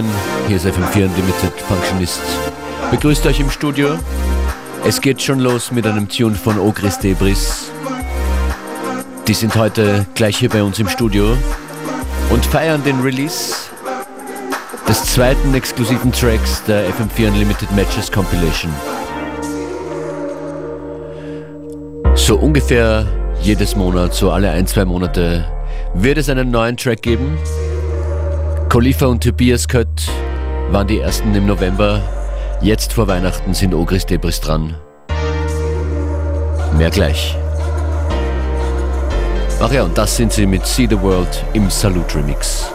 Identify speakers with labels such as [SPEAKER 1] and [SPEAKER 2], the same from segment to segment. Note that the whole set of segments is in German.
[SPEAKER 1] Willkommen. Hier ist FM4 Unlimited Functionist. Begrüßt euch im Studio. Es geht schon los mit einem Tune von Ogris Debris. Die sind heute gleich hier bei uns im Studio und feiern den Release des zweiten exklusiven Tracks der FM4 Unlimited Matches Compilation. So ungefähr jedes Monat, so alle ein, zwei Monate, wird es einen neuen Track geben. Khalifa und Tobias Kött waren die ersten im November. Jetzt vor Weihnachten sind Ogris Debris dran. Mehr gleich. Ach ja, und das sind sie mit See the World im Salute Remix.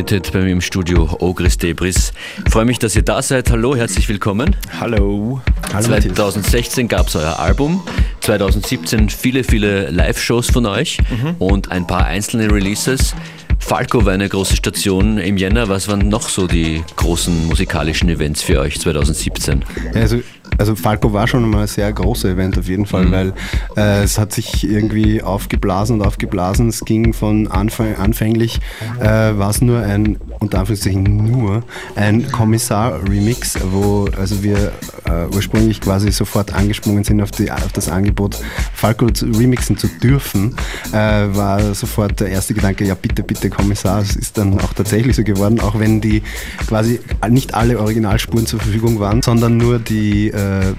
[SPEAKER 1] Unlimited bei mir im Studio Ogris Debris. Freue mich, dass ihr da seid. Hallo, herzlich willkommen.
[SPEAKER 2] Hallo.
[SPEAKER 1] Hallo 2016 gab es euer Album, 2017 viele, viele Live-Shows von euch mhm. und ein paar einzelne Releases. Falco war eine große Station im Jänner. Was waren noch so die großen musikalischen Events für euch 2017?
[SPEAKER 2] Also also Falco war schon mal ein sehr großes Event auf jeden Fall, mhm. weil äh, es hat sich irgendwie aufgeblasen und aufgeblasen. Es ging von Anfang, anfänglich, äh, war es nur ein, unter Anführungszeichen nur, ein Kommissar-Remix, wo also wir äh, ursprünglich quasi sofort angesprungen sind auf, die, auf das Angebot, Falco zu remixen zu dürfen, äh, war sofort der erste Gedanke, ja bitte, bitte Kommissar. Es ist dann auch tatsächlich so geworden, auch wenn die quasi nicht alle Originalspuren zur Verfügung waren, sondern nur die äh, äh,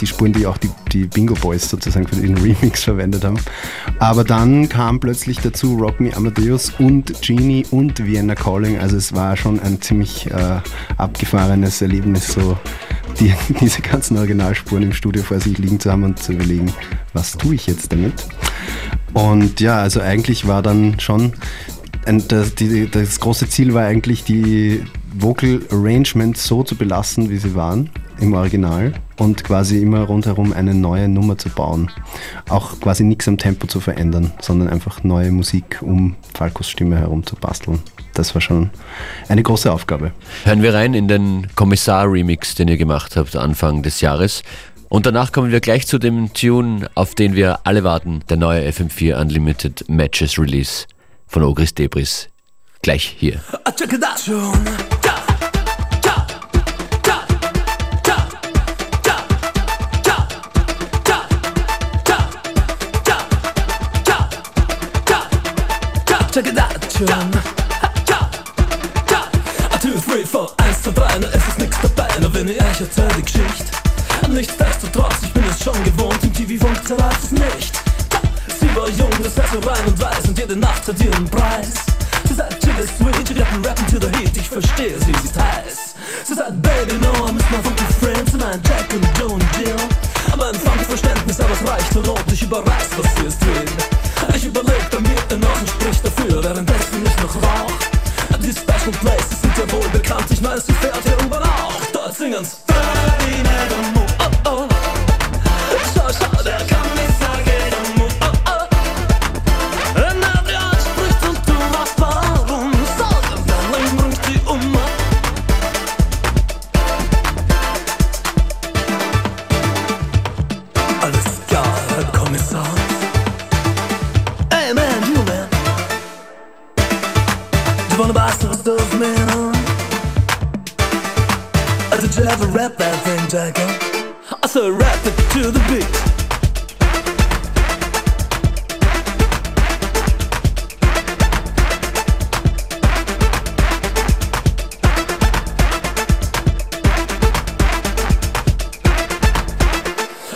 [SPEAKER 2] die Spuren, die auch die, die Bingo Boys sozusagen für den Remix verwendet haben. Aber dann kam plötzlich dazu Rock Me Amadeus und Genie und Vienna Calling. Also es war schon ein ziemlich äh, abgefahrenes Erlebnis, so die, diese ganzen Originalspuren im Studio vor sich liegen zu haben und zu überlegen, was tue ich jetzt damit. Und ja, also eigentlich war dann schon das, die, das große Ziel war eigentlich die Vocal Arrangements so zu belassen, wie sie waren im Original und quasi immer rundherum eine neue Nummer zu bauen. Auch quasi nichts am Tempo zu verändern, sondern einfach neue Musik um Falkos Stimme herum zu basteln. Das war schon eine große Aufgabe.
[SPEAKER 1] Hören wir rein in den Kommissar-Remix, den ihr gemacht habt Anfang des Jahres. Und danach kommen wir gleich zu dem Tune, auf den wir alle warten, der neue FM4 Unlimited Matches Release von Ogris Debris. Gleich hier.
[SPEAKER 3] Check it out, tune. A two, three, four, eins, zwei, drei, nur es ist nix dabei, nur wenn ich euch erzähl die Geschichte. Nichtsdestotrotz, ich bin es schon gewohnt, im TV funktioniert es nicht. Sie war jung, das heißt so rein und weiß und jede Nacht hat ihren Preis. Sie sagt, chill is sweet, you got rapping to the heat, ich verstehe sie, sie ist heiß. Sie sagt, baby, no, I'm my funky friends, mein Jack und Joe und Jill. Aber ein funky Verständnis, aber es reicht und ich überreiß, was sie ist will. Special Places sind ja wohl bekannt, ich weiß, sie fährt hier You ever rap that thing, Jacko? I said rap it to the beat.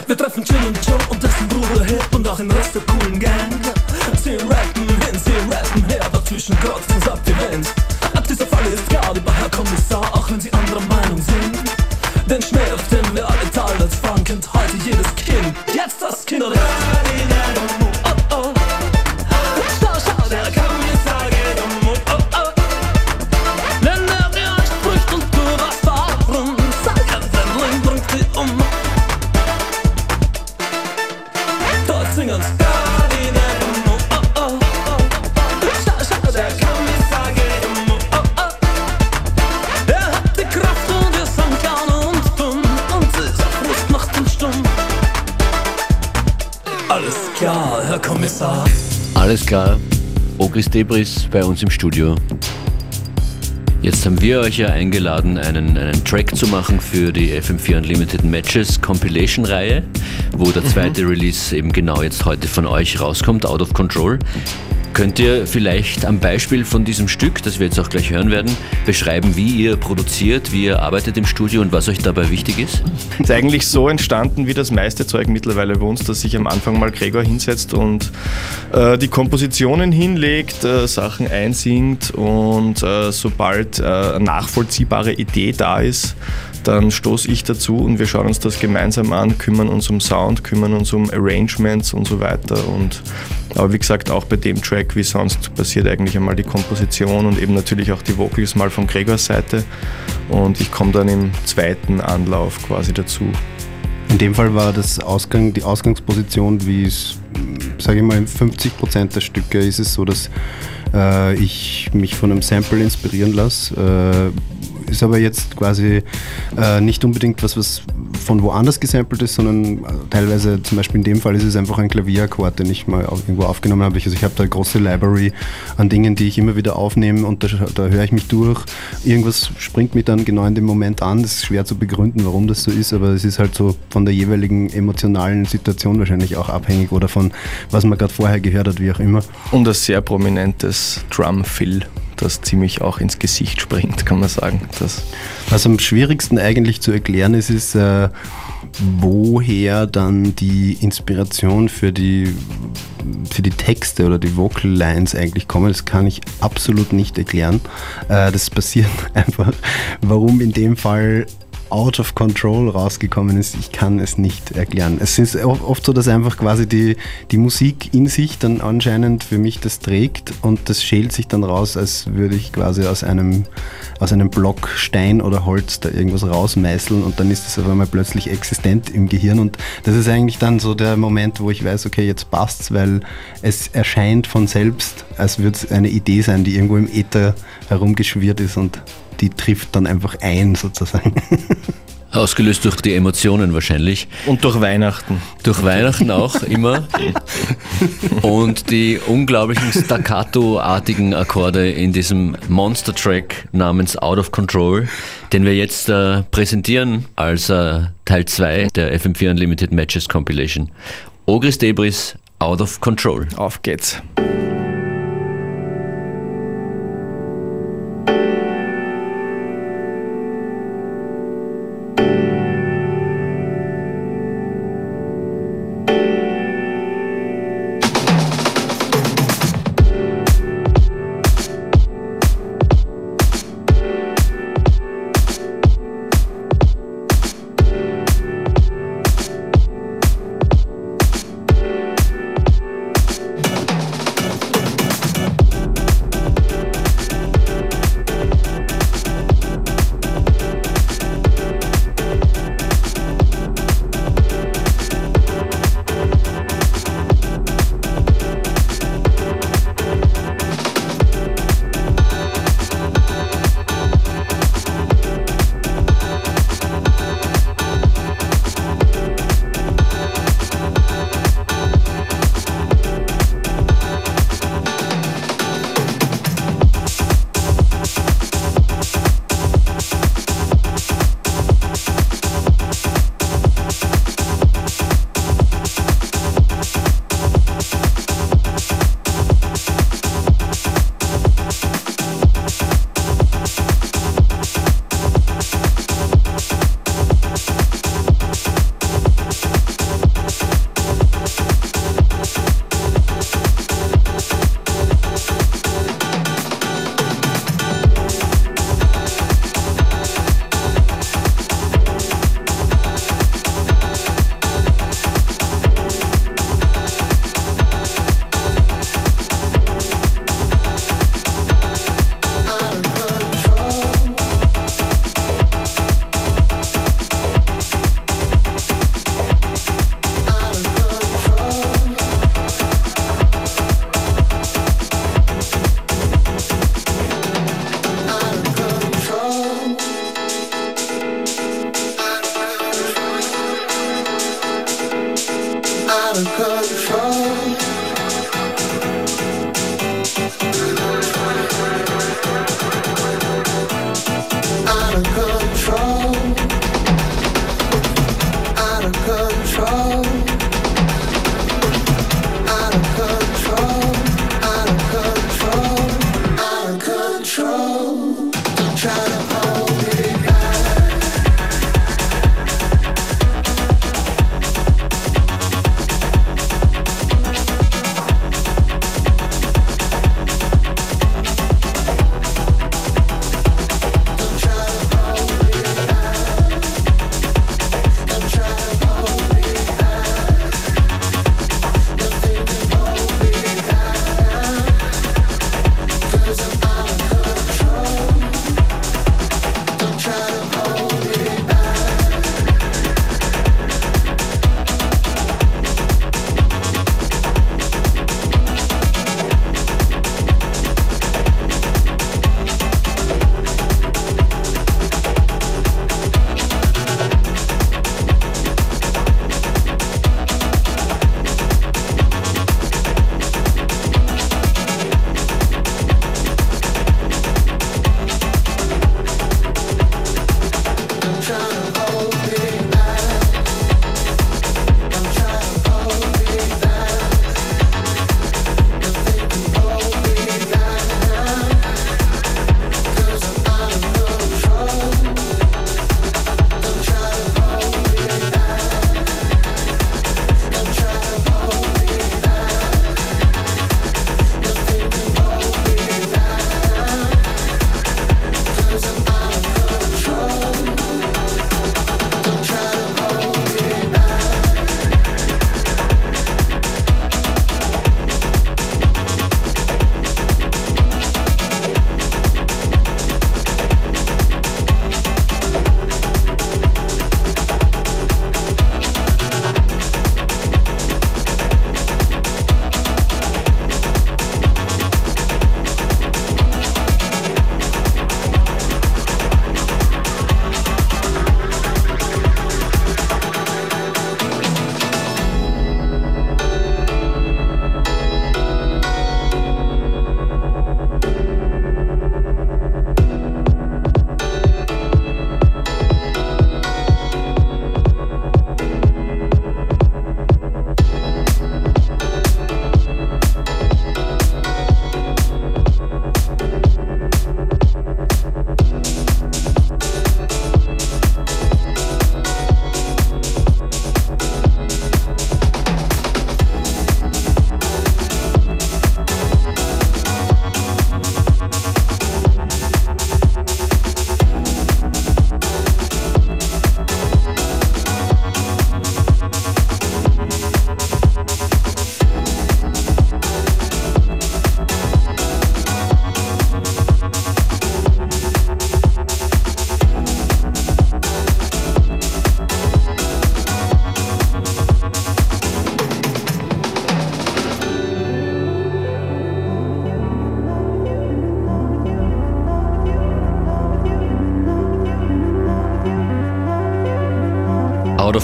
[SPEAKER 3] Wir treffen Chill und Joe und dessen Bruder Hip und auch den Rest
[SPEAKER 1] Debris bei uns im Studio. Jetzt haben wir euch ja eingeladen, einen, einen Track zu machen für die FM4 Unlimited Matches Compilation Reihe, wo der zweite Release eben genau jetzt heute von euch rauskommt, Out of Control. Könnt ihr vielleicht am Beispiel von diesem Stück, das wir jetzt auch gleich hören werden, beschreiben, wie ihr produziert, wie ihr arbeitet im Studio und was euch dabei wichtig ist?
[SPEAKER 4] ist eigentlich so entstanden wie das meiste Zeug mittlerweile bei uns, dass sich am Anfang mal Gregor hinsetzt und äh, die Kompositionen hinlegt, äh, Sachen einsingt und äh, sobald äh, eine nachvollziehbare Idee da ist, dann stoße ich dazu und wir schauen uns das gemeinsam an, kümmern uns um Sound, kümmern uns um Arrangements und so weiter. Und aber wie gesagt, auch bei dem Track wie sonst passiert eigentlich einmal die Komposition und eben natürlich auch die Vocals mal von Gregors Seite. Und ich komme dann im zweiten Anlauf quasi dazu.
[SPEAKER 2] In dem Fall war das Ausgang, die Ausgangsposition, wie es, sage ich mal, in 50 Prozent der Stücke ist es so, dass äh, ich mich von einem Sample inspirieren lasse. Äh, ist aber jetzt quasi äh, nicht unbedingt was, was von woanders gesampelt ist, sondern äh, teilweise, zum Beispiel in dem Fall ist es einfach ein Klavierakkord, den ich mal auf, irgendwo aufgenommen habe. Also ich habe da eine große Library an Dingen, die ich immer wieder aufnehme und da, da höre ich mich durch. Irgendwas springt mich dann genau in dem Moment an. Das ist schwer zu begründen, warum das so ist, aber es ist halt so von der jeweiligen emotionalen Situation wahrscheinlich auch abhängig oder von was man gerade vorher gehört hat, wie auch immer.
[SPEAKER 4] Und ein sehr prominentes Drum-Fill das ziemlich auch ins Gesicht springt, kann man sagen. Das
[SPEAKER 2] Was am schwierigsten eigentlich zu erklären ist, ist, äh, woher dann die Inspiration für die, für die Texte oder die Vocal Lines eigentlich kommen. Das kann ich absolut nicht erklären. Äh, das passiert einfach. Warum in dem Fall out of control rausgekommen ist, ich kann es nicht erklären. Es ist oft so, dass einfach quasi die, die Musik in sich dann anscheinend für mich das trägt und das schält sich dann raus, als würde ich quasi aus einem, aus einem Block Stein oder Holz da irgendwas rausmeißeln und dann ist es auf einmal plötzlich existent im Gehirn und das ist eigentlich dann so der Moment, wo ich weiß, okay, jetzt passt's, weil es erscheint von selbst, als würde es eine Idee sein, die irgendwo im Äther herumgeschwirrt ist und die trifft dann einfach ein sozusagen.
[SPEAKER 1] Ausgelöst durch die Emotionen wahrscheinlich.
[SPEAKER 4] Und durch Weihnachten.
[SPEAKER 1] Durch Weihnachten auch immer. Und die unglaublichen staccato-artigen Akkorde in diesem Monster-Track namens Out of Control, den wir jetzt äh, präsentieren als äh, Teil 2 der FM4 Unlimited Matches Compilation. Ogris Debris, Out of Control.
[SPEAKER 4] Auf geht's.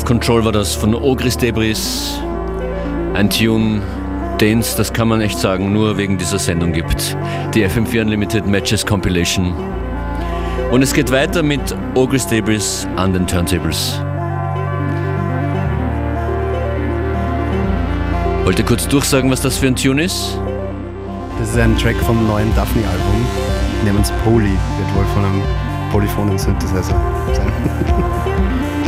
[SPEAKER 1] Control war das von Ogris Debris. Ein Tune, den es, das kann man echt sagen, nur wegen dieser Sendung gibt. Die FM4 Unlimited Matches Compilation. Und es geht weiter mit Ogris Debris an den Turntables. Wollt ihr kurz durchsagen, was das für ein Tune ist?
[SPEAKER 2] Das ist ein Track vom neuen Daphne-Album namens Poly. Wird wohl von einem polyphonen Synthesizer sein.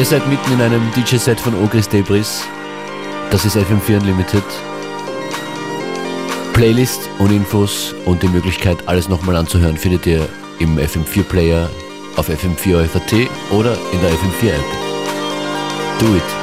[SPEAKER 1] Ihr seid mitten in einem DJ-Set von Ogris Debris. Das ist FM4 Unlimited. Playlist und Infos und die Möglichkeit, alles nochmal anzuhören, findet ihr im FM4 Player auf FM4 FAT oder in der FM4 App. Do it!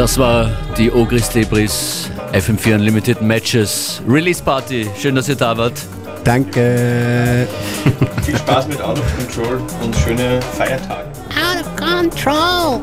[SPEAKER 1] Das war die Ogris Debris FM4 Unlimited Matches Release Party. Schön, dass ihr da wart.
[SPEAKER 2] Danke.
[SPEAKER 4] Viel Spaß mit Out of Control und schöne Feiertage.
[SPEAKER 5] Out of control.